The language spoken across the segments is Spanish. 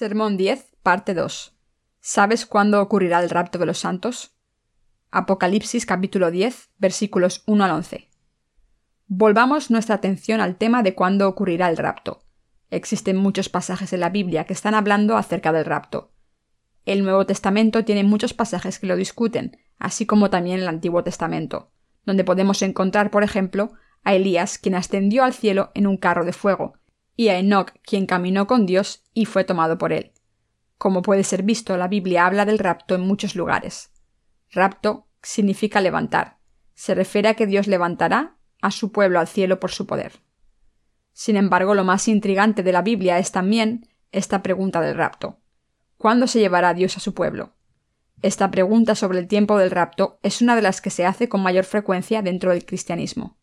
Sermón 10, parte 2. ¿Sabes cuándo ocurrirá el rapto de los santos? Apocalipsis capítulo 10, versículos 1 al 11. Volvamos nuestra atención al tema de cuándo ocurrirá el rapto. Existen muchos pasajes en la Biblia que están hablando acerca del rapto. El Nuevo Testamento tiene muchos pasajes que lo discuten, así como también el Antiguo Testamento, donde podemos encontrar, por ejemplo, a Elías, quien ascendió al cielo en un carro de fuego, y a Enoch, quien caminó con Dios y fue tomado por él. Como puede ser visto, la Biblia habla del rapto en muchos lugares. Rapto significa levantar. Se refiere a que Dios levantará a su pueblo al cielo por su poder. Sin embargo, lo más intrigante de la Biblia es también esta pregunta del rapto. ¿Cuándo se llevará Dios a su pueblo? Esta pregunta sobre el tiempo del rapto es una de las que se hace con mayor frecuencia dentro del cristianismo.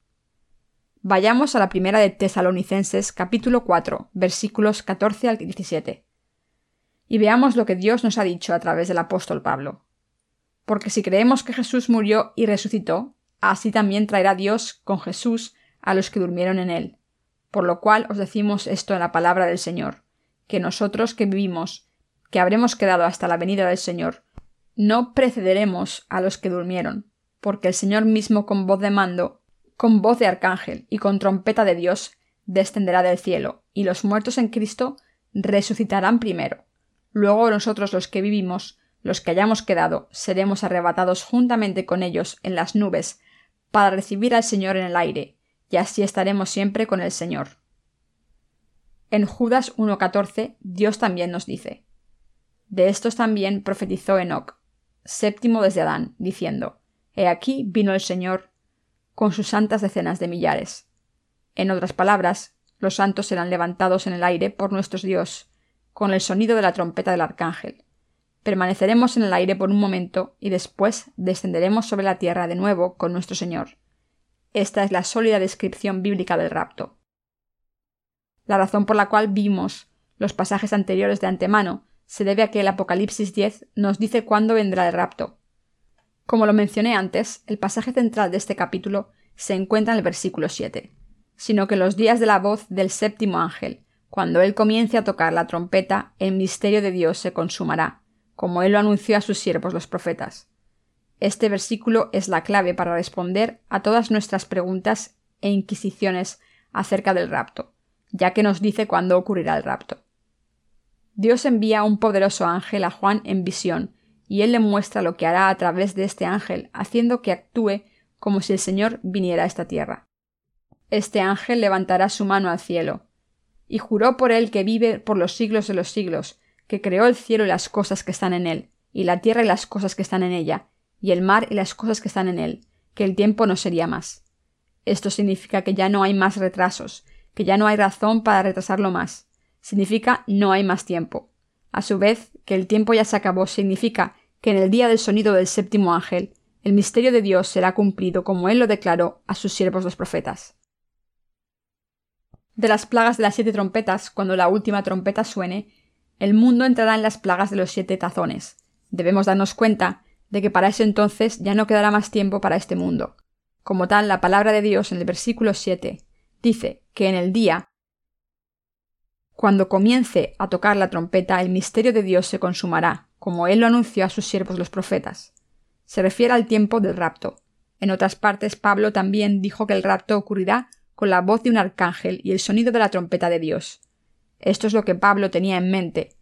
Vayamos a la primera de Tesalonicenses capítulo 4 versículos 14 al 17. Y veamos lo que Dios nos ha dicho a través del apóstol Pablo. Porque si creemos que Jesús murió y resucitó, así también traerá Dios con Jesús a los que durmieron en él. Por lo cual os decimos esto en la palabra del Señor, que nosotros que vivimos, que habremos quedado hasta la venida del Señor, no precederemos a los que durmieron, porque el Señor mismo con voz de mando con voz de arcángel y con trompeta de Dios, descenderá del cielo, y los muertos en Cristo resucitarán primero. Luego nosotros los que vivimos, los que hayamos quedado, seremos arrebatados juntamente con ellos en las nubes, para recibir al Señor en el aire, y así estaremos siempre con el Señor. En Judas 1.14 Dios también nos dice, De estos también profetizó Enoc, séptimo desde Adán, diciendo, He aquí vino el Señor con sus santas decenas de millares. En otras palabras, los santos serán levantados en el aire por nuestro Dios, con el sonido de la trompeta del arcángel. Permaneceremos en el aire por un momento y después descenderemos sobre la tierra de nuevo con nuestro Señor. Esta es la sólida descripción bíblica del rapto. La razón por la cual vimos los pasajes anteriores de antemano se debe a que el Apocalipsis 10 nos dice cuándo vendrá el rapto, como lo mencioné antes, el pasaje central de este capítulo se encuentra en el versículo 7, sino que los días de la voz del séptimo ángel, cuando él comience a tocar la trompeta, el misterio de Dios se consumará, como él lo anunció a sus siervos los profetas. Este versículo es la clave para responder a todas nuestras preguntas e inquisiciones acerca del rapto, ya que nos dice cuándo ocurrirá el rapto. Dios envía un poderoso ángel a Juan en visión y él le muestra lo que hará a través de este ángel, haciendo que actúe como si el Señor viniera a esta tierra. Este ángel levantará su mano al cielo, y juró por él que vive por los siglos de los siglos, que creó el cielo y las cosas que están en él, y la tierra y las cosas que están en ella, y el mar y las cosas que están en él, que el tiempo no sería más. Esto significa que ya no hay más retrasos, que ya no hay razón para retrasarlo más. Significa no hay más tiempo. A su vez, que el tiempo ya se acabó significa que en el día del sonido del séptimo ángel, el misterio de Dios será cumplido como él lo declaró a sus siervos los profetas. De las plagas de las siete trompetas, cuando la última trompeta suene, el mundo entrará en las plagas de los siete tazones. Debemos darnos cuenta de que para ese entonces ya no quedará más tiempo para este mundo. Como tal, la palabra de Dios en el versículo 7 dice que en el día cuando comience a tocar la trompeta, el misterio de Dios se consumará, como él lo anunció a sus siervos los profetas. Se refiere al tiempo del rapto. En otras partes, Pablo también dijo que el rapto ocurrirá con la voz de un arcángel y el sonido de la trompeta de Dios. Esto es lo que Pablo tenía en mente,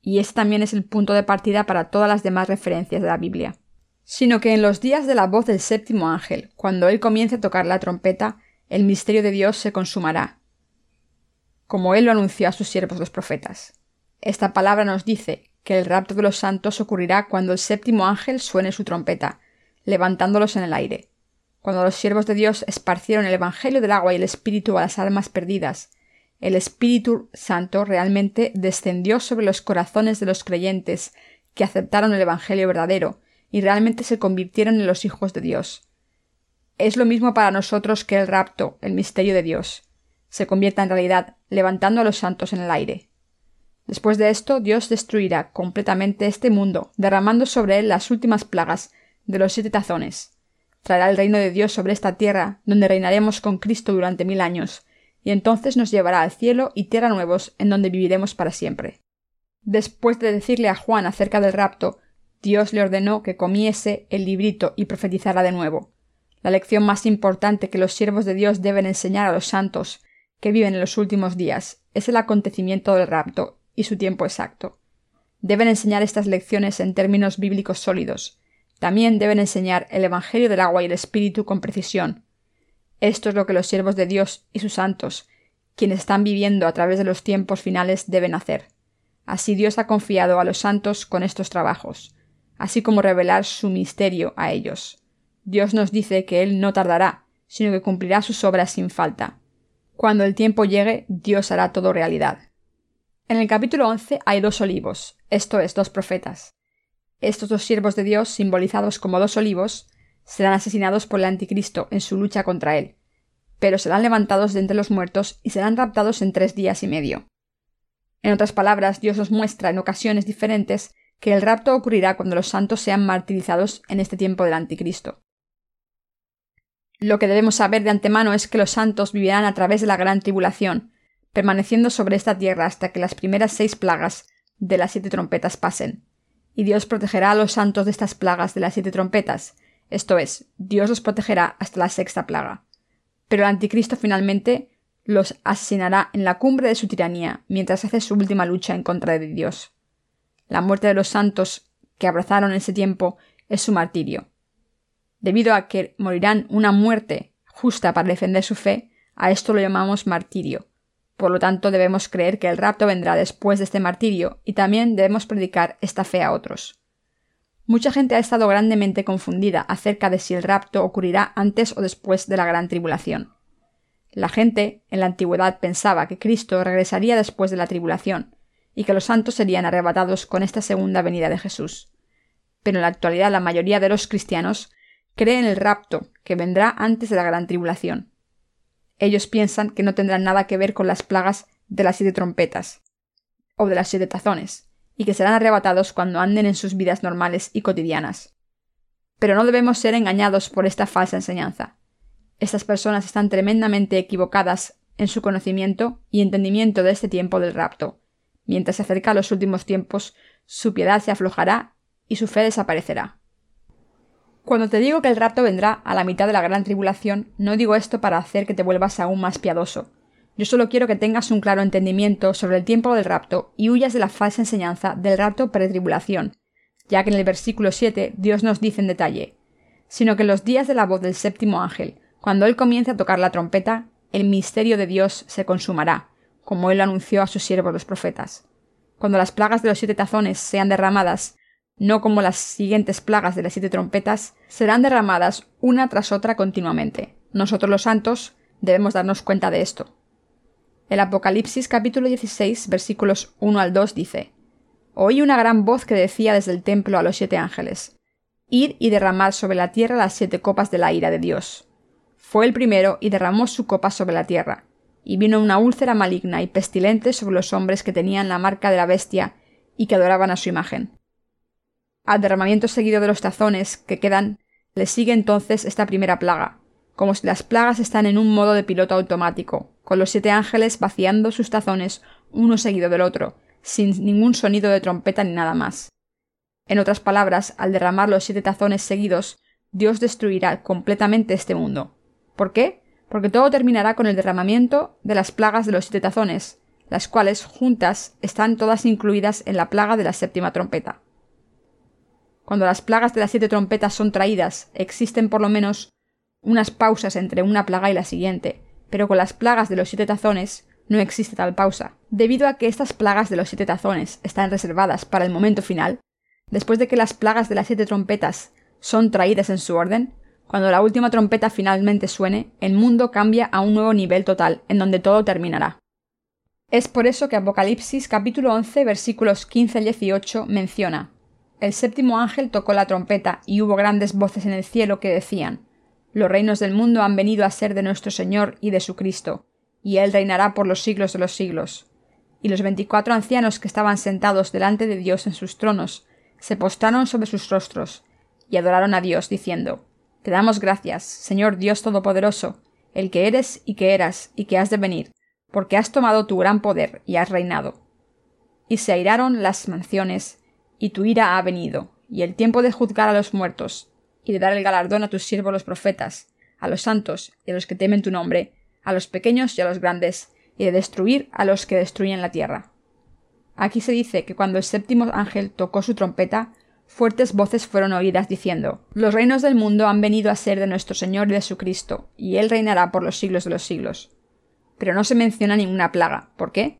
y este también es el punto de partida para todas las demás referencias de la Biblia. Sino que en los días de la voz del séptimo ángel, cuando él comience a tocar la trompeta, el misterio de Dios se consumará, como él lo anunció a sus siervos los profetas. Esta palabra nos dice que el rapto de los santos ocurrirá cuando el séptimo ángel suene su trompeta, levantándolos en el aire. Cuando los siervos de Dios esparcieron el Evangelio del agua y el Espíritu a las almas perdidas, el Espíritu Santo realmente descendió sobre los corazones de los creyentes que aceptaron el Evangelio verdadero y realmente se convirtieron en los hijos de Dios. Es lo mismo para nosotros que el rapto, el misterio de Dios se convierta en realidad, levantando a los santos en el aire. Después de esto, Dios destruirá completamente este mundo, derramando sobre él las últimas plagas de los siete tazones. Traerá el reino de Dios sobre esta tierra, donde reinaremos con Cristo durante mil años, y entonces nos llevará al cielo y tierra nuevos en donde viviremos para siempre. Después de decirle a Juan acerca del rapto, Dios le ordenó que comiese el librito y profetizara de nuevo. La lección más importante que los siervos de Dios deben enseñar a los santos que viven en los últimos días es el acontecimiento del rapto y su tiempo exacto. Deben enseñar estas lecciones en términos bíblicos sólidos. También deben enseñar el Evangelio del agua y el Espíritu con precisión. Esto es lo que los siervos de Dios y sus santos, quienes están viviendo a través de los tiempos finales, deben hacer. Así Dios ha confiado a los santos con estos trabajos, así como revelar su misterio a ellos. Dios nos dice que Él no tardará, sino que cumplirá sus obras sin falta. Cuando el tiempo llegue, Dios hará todo realidad. En el capítulo 11 hay dos olivos, esto es, dos profetas. Estos dos siervos de Dios, simbolizados como dos olivos, serán asesinados por el anticristo en su lucha contra él, pero serán levantados de entre los muertos y serán raptados en tres días y medio. En otras palabras, Dios nos muestra en ocasiones diferentes que el rapto ocurrirá cuando los santos sean martirizados en este tiempo del anticristo. Lo que debemos saber de antemano es que los santos vivirán a través de la gran tribulación, permaneciendo sobre esta tierra hasta que las primeras seis plagas de las siete trompetas pasen. Y Dios protegerá a los santos de estas plagas de las siete trompetas, esto es, Dios los protegerá hasta la sexta plaga. Pero el anticristo finalmente los asesinará en la cumbre de su tiranía, mientras hace su última lucha en contra de Dios. La muerte de los santos que abrazaron ese tiempo es su martirio. Debido a que morirán una muerte justa para defender su fe, a esto lo llamamos martirio. Por lo tanto, debemos creer que el rapto vendrá después de este martirio y también debemos predicar esta fe a otros. Mucha gente ha estado grandemente confundida acerca de si el rapto ocurrirá antes o después de la gran tribulación. La gente en la antigüedad pensaba que Cristo regresaría después de la tribulación y que los santos serían arrebatados con esta segunda venida de Jesús. Pero en la actualidad la mayoría de los cristianos cree en el rapto, que vendrá antes de la gran tribulación. Ellos piensan que no tendrán nada que ver con las plagas de las siete trompetas, o de las siete tazones, y que serán arrebatados cuando anden en sus vidas normales y cotidianas. Pero no debemos ser engañados por esta falsa enseñanza. Estas personas están tremendamente equivocadas en su conocimiento y entendimiento de este tiempo del rapto. Mientras se acerca a los últimos tiempos, su piedad se aflojará y su fe desaparecerá. Cuando te digo que el rapto vendrá a la mitad de la gran tribulación, no digo esto para hacer que te vuelvas aún más piadoso. Yo solo quiero que tengas un claro entendimiento sobre el tiempo del rapto y huyas de la falsa enseñanza del rapto pretribulación, ya que en el versículo 7 Dios nos dice en detalle, sino que en los días de la voz del séptimo ángel, cuando él comience a tocar la trompeta, el misterio de Dios se consumará, como él lo anunció a sus siervos los profetas. Cuando las plagas de los siete tazones sean derramadas, no como las siguientes plagas de las siete trompetas, serán derramadas una tras otra continuamente. Nosotros los santos debemos darnos cuenta de esto. El Apocalipsis capítulo 16 versículos 1 al 2 dice, Oí una gran voz que decía desde el templo a los siete ángeles, Id y derramad sobre la tierra las siete copas de la ira de Dios. Fue el primero y derramó su copa sobre la tierra, y vino una úlcera maligna y pestilente sobre los hombres que tenían la marca de la bestia y que adoraban a su imagen al derramamiento seguido de los tazones que quedan, le sigue entonces esta primera plaga, como si las plagas están en un modo de piloto automático, con los siete ángeles vaciando sus tazones uno seguido del otro, sin ningún sonido de trompeta ni nada más. En otras palabras, al derramar los siete tazones seguidos, Dios destruirá completamente este mundo. ¿Por qué? Porque todo terminará con el derramamiento de las plagas de los siete tazones, las cuales juntas están todas incluidas en la plaga de la séptima trompeta. Cuando las plagas de las siete trompetas son traídas, existen por lo menos unas pausas entre una plaga y la siguiente, pero con las plagas de los siete tazones no existe tal pausa. Debido a que estas plagas de los siete tazones están reservadas para el momento final, después de que las plagas de las siete trompetas son traídas en su orden, cuando la última trompeta finalmente suene, el mundo cambia a un nuevo nivel total, en donde todo terminará. Es por eso que Apocalipsis capítulo 11 versículos 15 al 18 menciona el séptimo ángel tocó la trompeta y hubo grandes voces en el cielo que decían Los reinos del mundo han venido a ser de nuestro Señor y de su Cristo, y Él reinará por los siglos de los siglos. Y los veinticuatro ancianos que estaban sentados delante de Dios en sus tronos se postraron sobre sus rostros y adoraron a Dios, diciendo Te damos gracias, Señor Dios Todopoderoso, el que eres y que eras y que has de venir, porque has tomado tu gran poder y has reinado. y se airaron las mansiones, y tu ira ha venido, y el tiempo de juzgar a los muertos, y de dar el galardón a tus siervos los profetas, a los santos y a los que temen tu nombre, a los pequeños y a los grandes, y de destruir a los que destruyen la tierra. Aquí se dice que cuando el séptimo ángel tocó su trompeta, fuertes voces fueron oídas diciendo Los reinos del mundo han venido a ser de nuestro Señor y y Él reinará por los siglos de los siglos. Pero no se menciona ninguna plaga. ¿Por qué?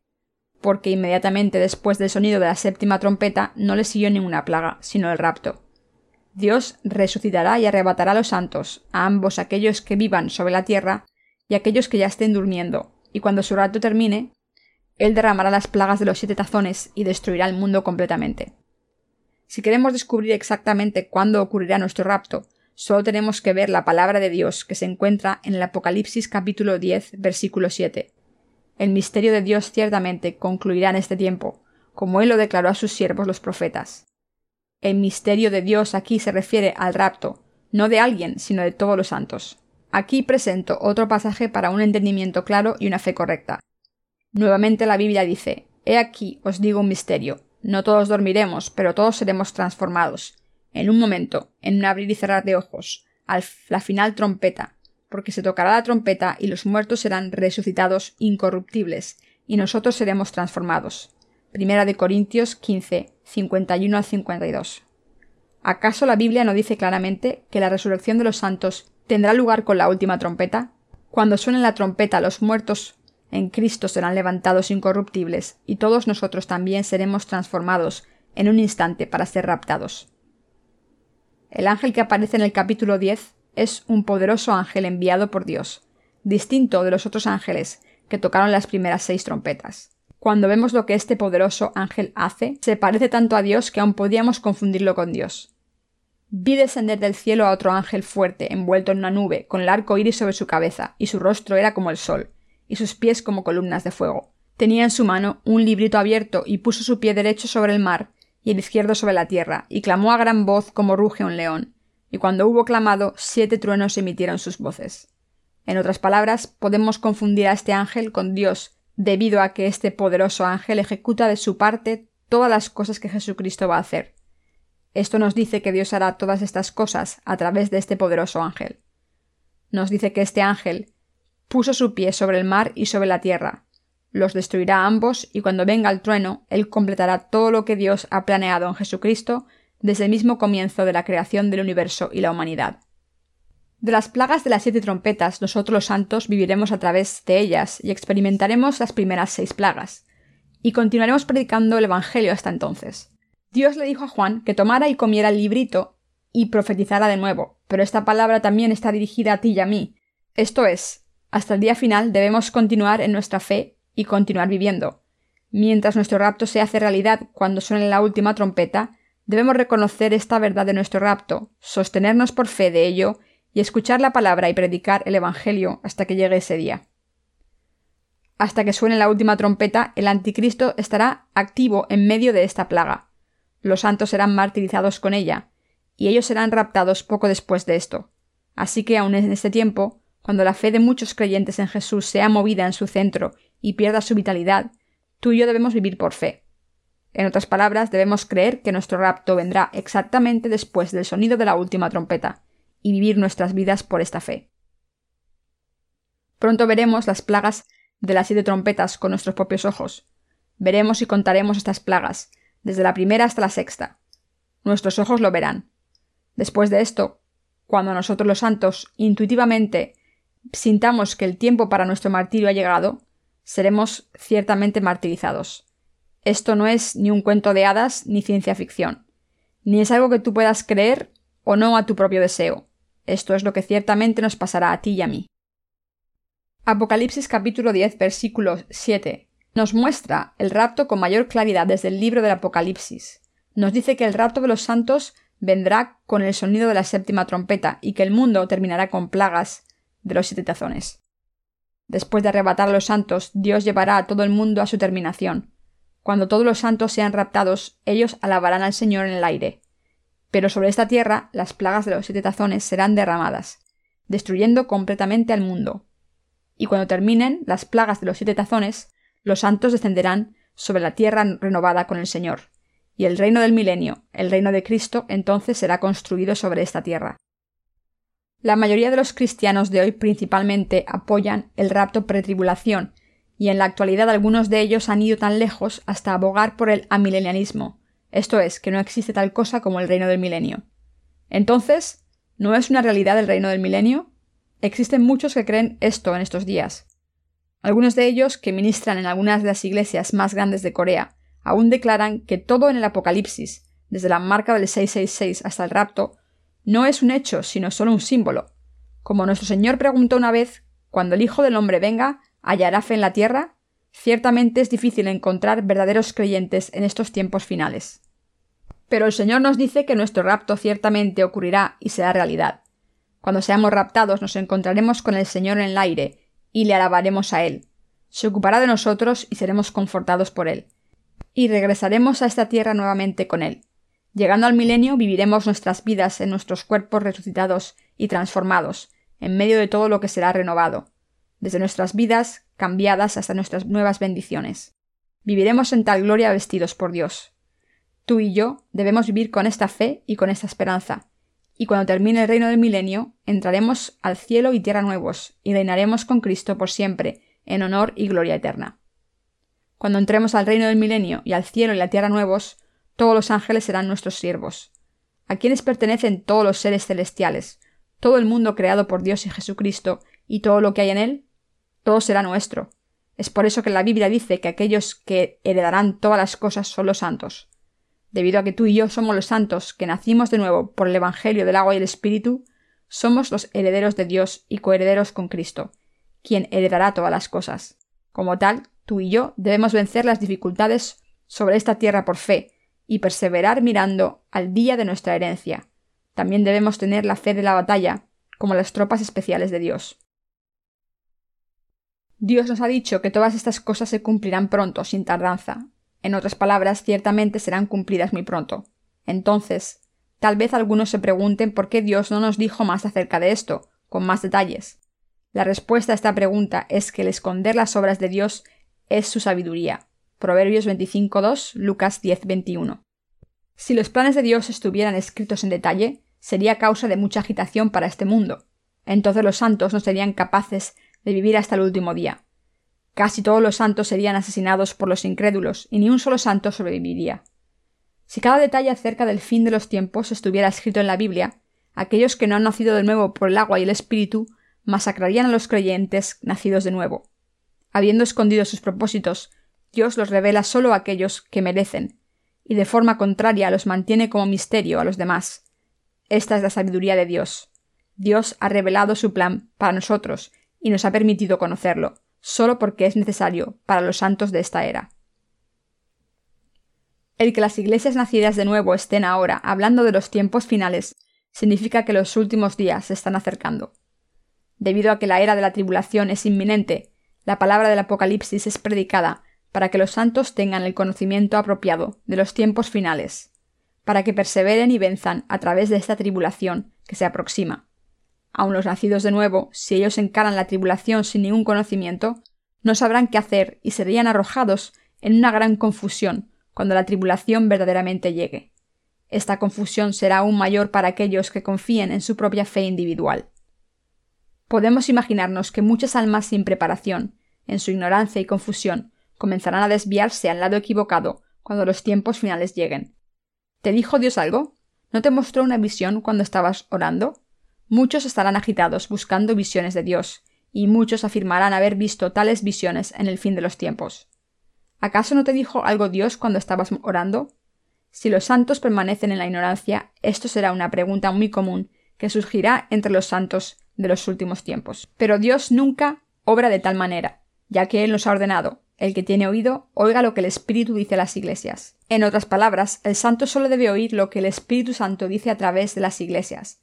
Porque inmediatamente después del sonido de la séptima trompeta no le siguió ninguna plaga, sino el rapto. Dios resucitará y arrebatará a los santos, a ambos aquellos que vivan sobre la tierra y aquellos que ya estén durmiendo, y cuando su rapto termine, Él derramará las plagas de los siete tazones y destruirá el mundo completamente. Si queremos descubrir exactamente cuándo ocurrirá nuestro rapto, solo tenemos que ver la palabra de Dios que se encuentra en el Apocalipsis capítulo 10, versículo 7 el misterio de Dios ciertamente concluirá en este tiempo, como él lo declaró a sus siervos los profetas. El misterio de Dios aquí se refiere al rapto, no de alguien, sino de todos los santos. Aquí presento otro pasaje para un entendimiento claro y una fe correcta. Nuevamente la Biblia dice, He aquí os digo un misterio, no todos dormiremos, pero todos seremos transformados. En un momento, en un abrir y cerrar de ojos, al la final trompeta, porque se tocará la trompeta y los muertos serán resucitados incorruptibles, y nosotros seremos transformados. Primera de Corintios 15, 51 al 52. ¿Acaso la Biblia no dice claramente que la resurrección de los santos tendrá lugar con la última trompeta? Cuando suene la trompeta, los muertos en Cristo serán levantados incorruptibles, y todos nosotros también seremos transformados en un instante para ser raptados. El ángel que aparece en el capítulo 10 es un poderoso ángel enviado por Dios, distinto de los otros ángeles que tocaron las primeras seis trompetas. Cuando vemos lo que este poderoso ángel hace, se parece tanto a Dios que aún podíamos confundirlo con Dios. Vi descender del cielo a otro ángel fuerte, envuelto en una nube, con el arco iris sobre su cabeza, y su rostro era como el sol, y sus pies como columnas de fuego. Tenía en su mano un librito abierto y puso su pie derecho sobre el mar y el izquierdo sobre la tierra, y clamó a gran voz como ruge un león y cuando hubo clamado, siete truenos emitieron sus voces. En otras palabras, podemos confundir a este ángel con Dios, debido a que este poderoso ángel ejecuta de su parte todas las cosas que Jesucristo va a hacer. Esto nos dice que Dios hará todas estas cosas a través de este poderoso ángel. Nos dice que este ángel puso su pie sobre el mar y sobre la tierra, los destruirá ambos y cuando venga el trueno, él completará todo lo que Dios ha planeado en Jesucristo desde el mismo comienzo de la creación del universo y la humanidad. De las plagas de las siete trompetas, nosotros los santos viviremos a través de ellas y experimentaremos las primeras seis plagas, y continuaremos predicando el Evangelio hasta entonces. Dios le dijo a Juan que tomara y comiera el librito y profetizara de nuevo, pero esta palabra también está dirigida a ti y a mí. Esto es, hasta el día final debemos continuar en nuestra fe y continuar viviendo. Mientras nuestro rapto se hace realidad cuando suene la última trompeta, Debemos reconocer esta verdad de nuestro rapto, sostenernos por fe de ello y escuchar la palabra y predicar el Evangelio hasta que llegue ese día. Hasta que suene la última trompeta, el anticristo estará activo en medio de esta plaga. Los santos serán martirizados con ella, y ellos serán raptados poco después de esto. Así que aun en este tiempo, cuando la fe de muchos creyentes en Jesús sea movida en su centro y pierda su vitalidad, tú y yo debemos vivir por fe. En otras palabras, debemos creer que nuestro rapto vendrá exactamente después del sonido de la última trompeta, y vivir nuestras vidas por esta fe. Pronto veremos las plagas de las siete trompetas con nuestros propios ojos. Veremos y contaremos estas plagas, desde la primera hasta la sexta. Nuestros ojos lo verán. Después de esto, cuando nosotros los santos intuitivamente sintamos que el tiempo para nuestro martirio ha llegado, seremos ciertamente martirizados. Esto no es ni un cuento de hadas ni ciencia ficción, ni es algo que tú puedas creer o no a tu propio deseo. Esto es lo que ciertamente nos pasará a ti y a mí. Apocalipsis capítulo 10 versículo 7 nos muestra el rapto con mayor claridad desde el libro del Apocalipsis. Nos dice que el rapto de los santos vendrá con el sonido de la séptima trompeta y que el mundo terminará con plagas de los siete tazones. Después de arrebatar a los santos, Dios llevará a todo el mundo a su terminación, cuando todos los santos sean raptados, ellos alabarán al Señor en el aire. Pero sobre esta tierra las plagas de los siete tazones serán derramadas, destruyendo completamente al mundo. Y cuando terminen las plagas de los siete tazones, los santos descenderán sobre la tierra renovada con el Señor, y el reino del milenio, el reino de Cristo, entonces será construido sobre esta tierra. La mayoría de los cristianos de hoy principalmente apoyan el rapto pretribulación, y en la actualidad algunos de ellos han ido tan lejos hasta abogar por el amilenialismo, esto es, que no existe tal cosa como el reino del milenio. Entonces, ¿no es una realidad el reino del milenio? Existen muchos que creen esto en estos días. Algunos de ellos, que ministran en algunas de las iglesias más grandes de Corea, aún declaran que todo en el Apocalipsis, desde la marca del 666 hasta el rapto, no es un hecho, sino solo un símbolo. Como nuestro Señor preguntó una vez, cuando el Hijo del Hombre venga, ¿hallará fe en la tierra? Ciertamente es difícil encontrar verdaderos creyentes en estos tiempos finales. Pero el Señor nos dice que nuestro rapto ciertamente ocurrirá y será realidad. Cuando seamos raptados nos encontraremos con el Señor en el aire y le alabaremos a Él. Se ocupará de nosotros y seremos confortados por Él. Y regresaremos a esta tierra nuevamente con Él. Llegando al milenio viviremos nuestras vidas en nuestros cuerpos resucitados y transformados, en medio de todo lo que será renovado desde nuestras vidas cambiadas hasta nuestras nuevas bendiciones. Viviremos en tal gloria vestidos por Dios. Tú y yo debemos vivir con esta fe y con esta esperanza, y cuando termine el reino del milenio, entraremos al cielo y tierra nuevos, y reinaremos con Cristo por siempre, en honor y gloria eterna. Cuando entremos al reino del milenio y al cielo y la tierra nuevos, todos los ángeles serán nuestros siervos. A quienes pertenecen todos los seres celestiales, todo el mundo creado por Dios y Jesucristo, y todo lo que hay en él, todo será nuestro. Es por eso que la Biblia dice que aquellos que heredarán todas las cosas son los santos. Debido a que tú y yo somos los santos que nacimos de nuevo por el Evangelio del agua y el Espíritu, somos los herederos de Dios y coherederos con Cristo, quien heredará todas las cosas. Como tal, tú y yo debemos vencer las dificultades sobre esta tierra por fe y perseverar mirando al día de nuestra herencia. También debemos tener la fe de la batalla, como las tropas especiales de Dios. Dios nos ha dicho que todas estas cosas se cumplirán pronto, sin tardanza. En otras palabras, ciertamente serán cumplidas muy pronto. Entonces, tal vez algunos se pregunten por qué Dios no nos dijo más acerca de esto, con más detalles. La respuesta a esta pregunta es que el esconder las obras de Dios es su sabiduría. Proverbios 25.2, Lucas 10.21. Si los planes de Dios estuvieran escritos en detalle, sería causa de mucha agitación para este mundo. Entonces los santos no serían capaces de vivir hasta el último día. Casi todos los santos serían asesinados por los incrédulos, y ni un solo santo sobreviviría. Si cada detalle acerca del fin de los tiempos estuviera escrito en la Biblia, aquellos que no han nacido de nuevo por el agua y el Espíritu masacrarían a los creyentes nacidos de nuevo. Habiendo escondido sus propósitos, Dios los revela solo a aquellos que merecen, y de forma contraria los mantiene como misterio a los demás. Esta es la sabiduría de Dios. Dios ha revelado su plan para nosotros y nos ha permitido conocerlo, solo porque es necesario para los santos de esta era. El que las iglesias nacidas de nuevo estén ahora hablando de los tiempos finales significa que los últimos días se están acercando. Debido a que la era de la tribulación es inminente, la palabra del Apocalipsis es predicada para que los santos tengan el conocimiento apropiado de los tiempos finales, para que perseveren y venzan a través de esta tribulación que se aproxima. Aun los nacidos de nuevo, si ellos encaran la tribulación sin ningún conocimiento, no sabrán qué hacer y serían arrojados en una gran confusión cuando la tribulación verdaderamente llegue. Esta confusión será aún mayor para aquellos que confíen en su propia fe individual. Podemos imaginarnos que muchas almas sin preparación, en su ignorancia y confusión, comenzarán a desviarse al lado equivocado cuando los tiempos finales lleguen. ¿Te dijo Dios algo? ¿No te mostró una visión cuando estabas orando? Muchos estarán agitados buscando visiones de Dios, y muchos afirmarán haber visto tales visiones en el fin de los tiempos. ¿Acaso no te dijo algo Dios cuando estabas orando? Si los santos permanecen en la ignorancia, esto será una pregunta muy común que surgirá entre los santos de los últimos tiempos. Pero Dios nunca obra de tal manera, ya que Él nos ha ordenado, el que tiene oído, oiga lo que el Espíritu dice a las iglesias. En otras palabras, el santo solo debe oír lo que el Espíritu Santo dice a través de las iglesias,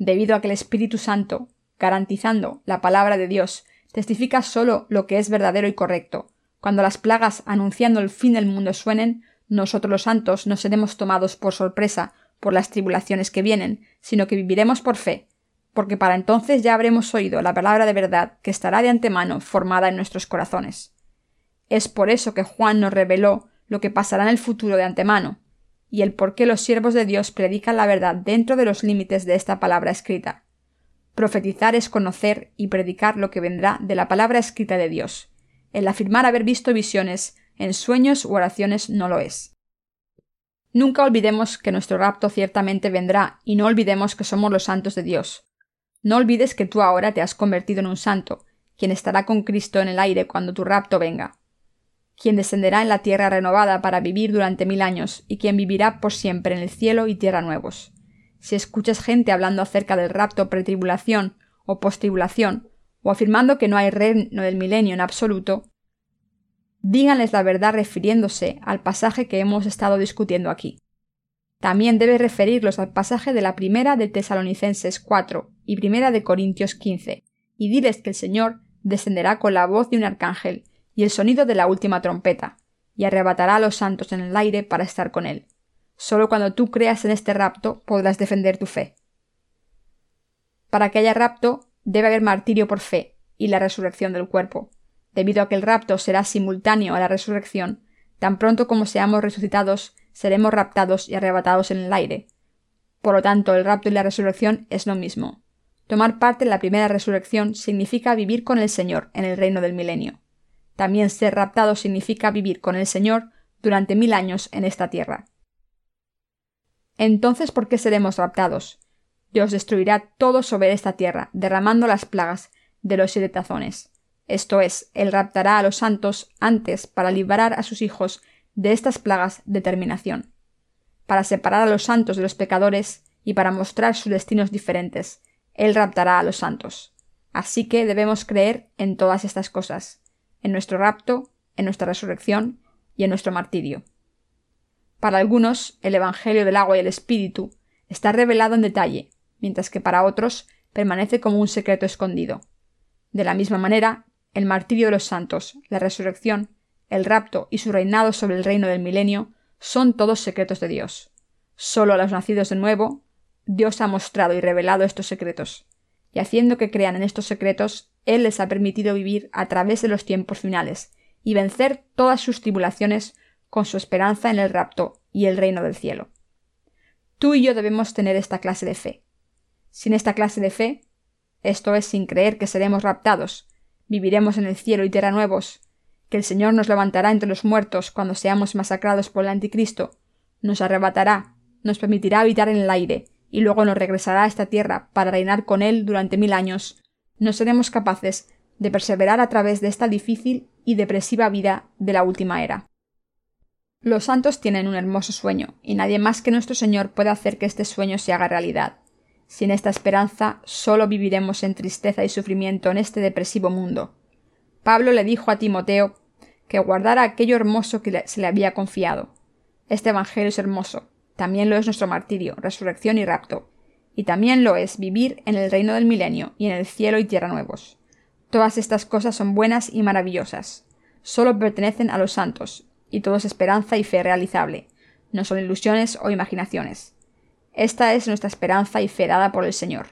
debido a que el Espíritu Santo, garantizando la palabra de Dios, testifica solo lo que es verdadero y correcto. Cuando las plagas anunciando el fin del mundo suenen, nosotros los santos no seremos tomados por sorpresa por las tribulaciones que vienen, sino que viviremos por fe, porque para entonces ya habremos oído la palabra de verdad que estará de antemano formada en nuestros corazones. Es por eso que Juan nos reveló lo que pasará en el futuro de antemano, y el por qué los siervos de Dios predican la verdad dentro de los límites de esta palabra escrita. Profetizar es conocer y predicar lo que vendrá de la palabra escrita de Dios. El afirmar haber visto visiones en sueños u oraciones no lo es. Nunca olvidemos que nuestro rapto ciertamente vendrá y no olvidemos que somos los santos de Dios. No olvides que tú ahora te has convertido en un santo, quien estará con Cristo en el aire cuando tu rapto venga, quien descenderá en la tierra renovada para vivir durante mil años y quien vivirá por siempre en el cielo y tierra nuevos. Si escuchas gente hablando acerca del rapto pretribulación o postribulación, o afirmando que no hay reino del milenio en absoluto, díganles la verdad refiriéndose al pasaje que hemos estado discutiendo aquí. También debe referirlos al pasaje de la primera de Tesalonicenses 4 y primera de Corintios 15, y diles que el Señor descenderá con la voz de un arcángel y el sonido de la última trompeta, y arrebatará a los santos en el aire para estar con él. Solo cuando tú creas en este rapto podrás defender tu fe. Para que haya rapto, debe haber martirio por fe y la resurrección del cuerpo. Debido a que el rapto será simultáneo a la resurrección, tan pronto como seamos resucitados, seremos raptados y arrebatados en el aire. Por lo tanto, el rapto y la resurrección es lo mismo. Tomar parte en la primera resurrección significa vivir con el Señor en el reino del milenio. También ser raptado significa vivir con el Señor durante mil años en esta tierra. Entonces, ¿por qué seremos raptados? Dios destruirá todo sobre esta tierra, derramando las plagas de los siete tazones. Esto es, Él raptará a los santos antes para librar a sus hijos de estas plagas de terminación, para separar a los santos de los pecadores y para mostrar sus destinos diferentes. Él raptará a los santos. Así que debemos creer en todas estas cosas, en nuestro rapto, en nuestra resurrección y en nuestro martirio. Para algunos, el Evangelio del agua y el Espíritu está revelado en detalle, mientras que para otros permanece como un secreto escondido. De la misma manera, el martirio de los santos, la resurrección, el rapto y su reinado sobre el reino del milenio son todos secretos de Dios. Solo a los nacidos de nuevo, Dios ha mostrado y revelado estos secretos, y haciendo que crean en estos secretos, Él les ha permitido vivir a través de los tiempos finales y vencer todas sus tribulaciones con su esperanza en el rapto y el reino del cielo. Tú y yo debemos tener esta clase de fe. Sin esta clase de fe, esto es sin creer que seremos raptados, viviremos en el cielo y tierra nuevos, que el Señor nos levantará entre los muertos cuando seamos masacrados por el anticristo, nos arrebatará, nos permitirá habitar en el aire, y luego nos regresará a esta tierra para reinar con él durante mil años, no seremos capaces de perseverar a través de esta difícil y depresiva vida de la última era. Los santos tienen un hermoso sueño, y nadie más que nuestro Señor puede hacer que este sueño se haga realidad. Sin esta esperanza, solo viviremos en tristeza y sufrimiento en este depresivo mundo. Pablo le dijo a Timoteo que guardara aquello hermoso que se le había confiado. Este Evangelio es hermoso, también lo es nuestro martirio, resurrección y rapto, y también lo es vivir en el reino del milenio y en el cielo y tierra nuevos. Todas estas cosas son buenas y maravillosas. Solo pertenecen a los santos, y todo es esperanza y fe realizable, no son ilusiones o imaginaciones. Esta es nuestra esperanza y fe dada por el Señor.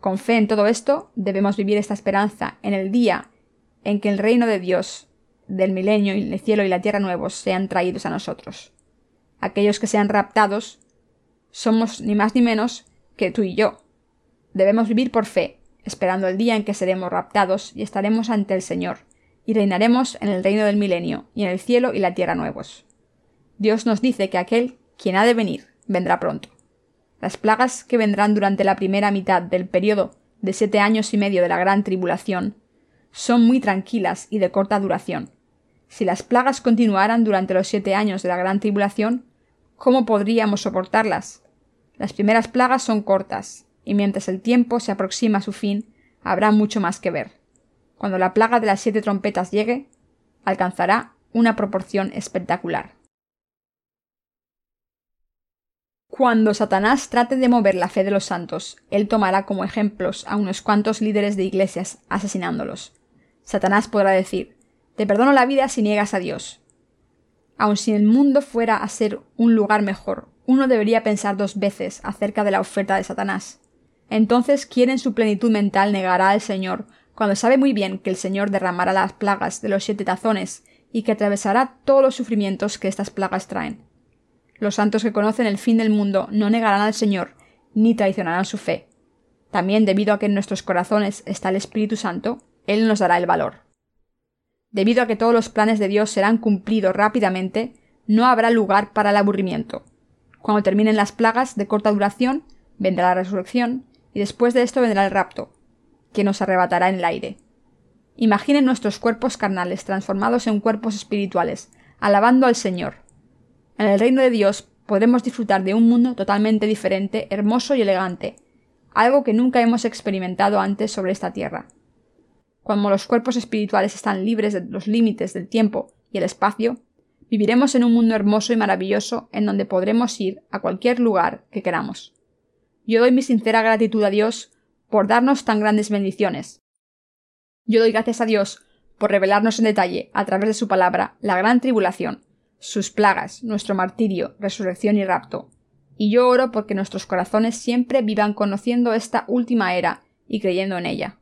Con fe en todo esto, debemos vivir esta esperanza en el día en que el reino de Dios, del milenio y el cielo y la tierra nuevos sean traídos a nosotros. Aquellos que sean raptados somos ni más ni menos que tú y yo. Debemos vivir por fe, esperando el día en que seremos raptados y estaremos ante el Señor, y reinaremos en el reino del milenio, y en el cielo y la tierra nuevos. Dios nos dice que aquel, quien ha de venir, vendrá pronto. Las plagas que vendrán durante la primera mitad del periodo de siete años y medio de la gran tribulación son muy tranquilas y de corta duración. Si las plagas continuaran durante los siete años de la gran tribulación, ¿cómo podríamos soportarlas? Las primeras plagas son cortas, y mientras el tiempo se aproxima a su fin, habrá mucho más que ver cuando la plaga de las siete trompetas llegue, alcanzará una proporción espectacular. Cuando Satanás trate de mover la fe de los santos, él tomará como ejemplos a unos cuantos líderes de iglesias asesinándolos. Satanás podrá decir, te perdono la vida si niegas a Dios. Aun si el mundo fuera a ser un lugar mejor, uno debería pensar dos veces acerca de la oferta de Satanás. Entonces, ¿quién en su plenitud mental negará al Señor cuando sabe muy bien que el Señor derramará las plagas de los siete tazones y que atravesará todos los sufrimientos que estas plagas traen. Los santos que conocen el fin del mundo no negarán al Señor, ni traicionarán su fe. También debido a que en nuestros corazones está el Espíritu Santo, Él nos dará el valor. Debido a que todos los planes de Dios serán cumplidos rápidamente, no habrá lugar para el aburrimiento. Cuando terminen las plagas de corta duración, vendrá la resurrección, y después de esto vendrá el rapto, que nos arrebatará en el aire. Imaginen nuestros cuerpos carnales transformados en cuerpos espirituales, alabando al Señor. En el reino de Dios podremos disfrutar de un mundo totalmente diferente, hermoso y elegante, algo que nunca hemos experimentado antes sobre esta tierra. Cuando los cuerpos espirituales están libres de los límites del tiempo y el espacio, viviremos en un mundo hermoso y maravilloso en donde podremos ir a cualquier lugar que queramos. Yo doy mi sincera gratitud a Dios por darnos tan grandes bendiciones. Yo doy gracias a Dios por revelarnos en detalle, a través de su palabra, la gran tribulación, sus plagas, nuestro martirio, resurrección y rapto. Y yo oro porque nuestros corazones siempre vivan conociendo esta última era y creyendo en ella.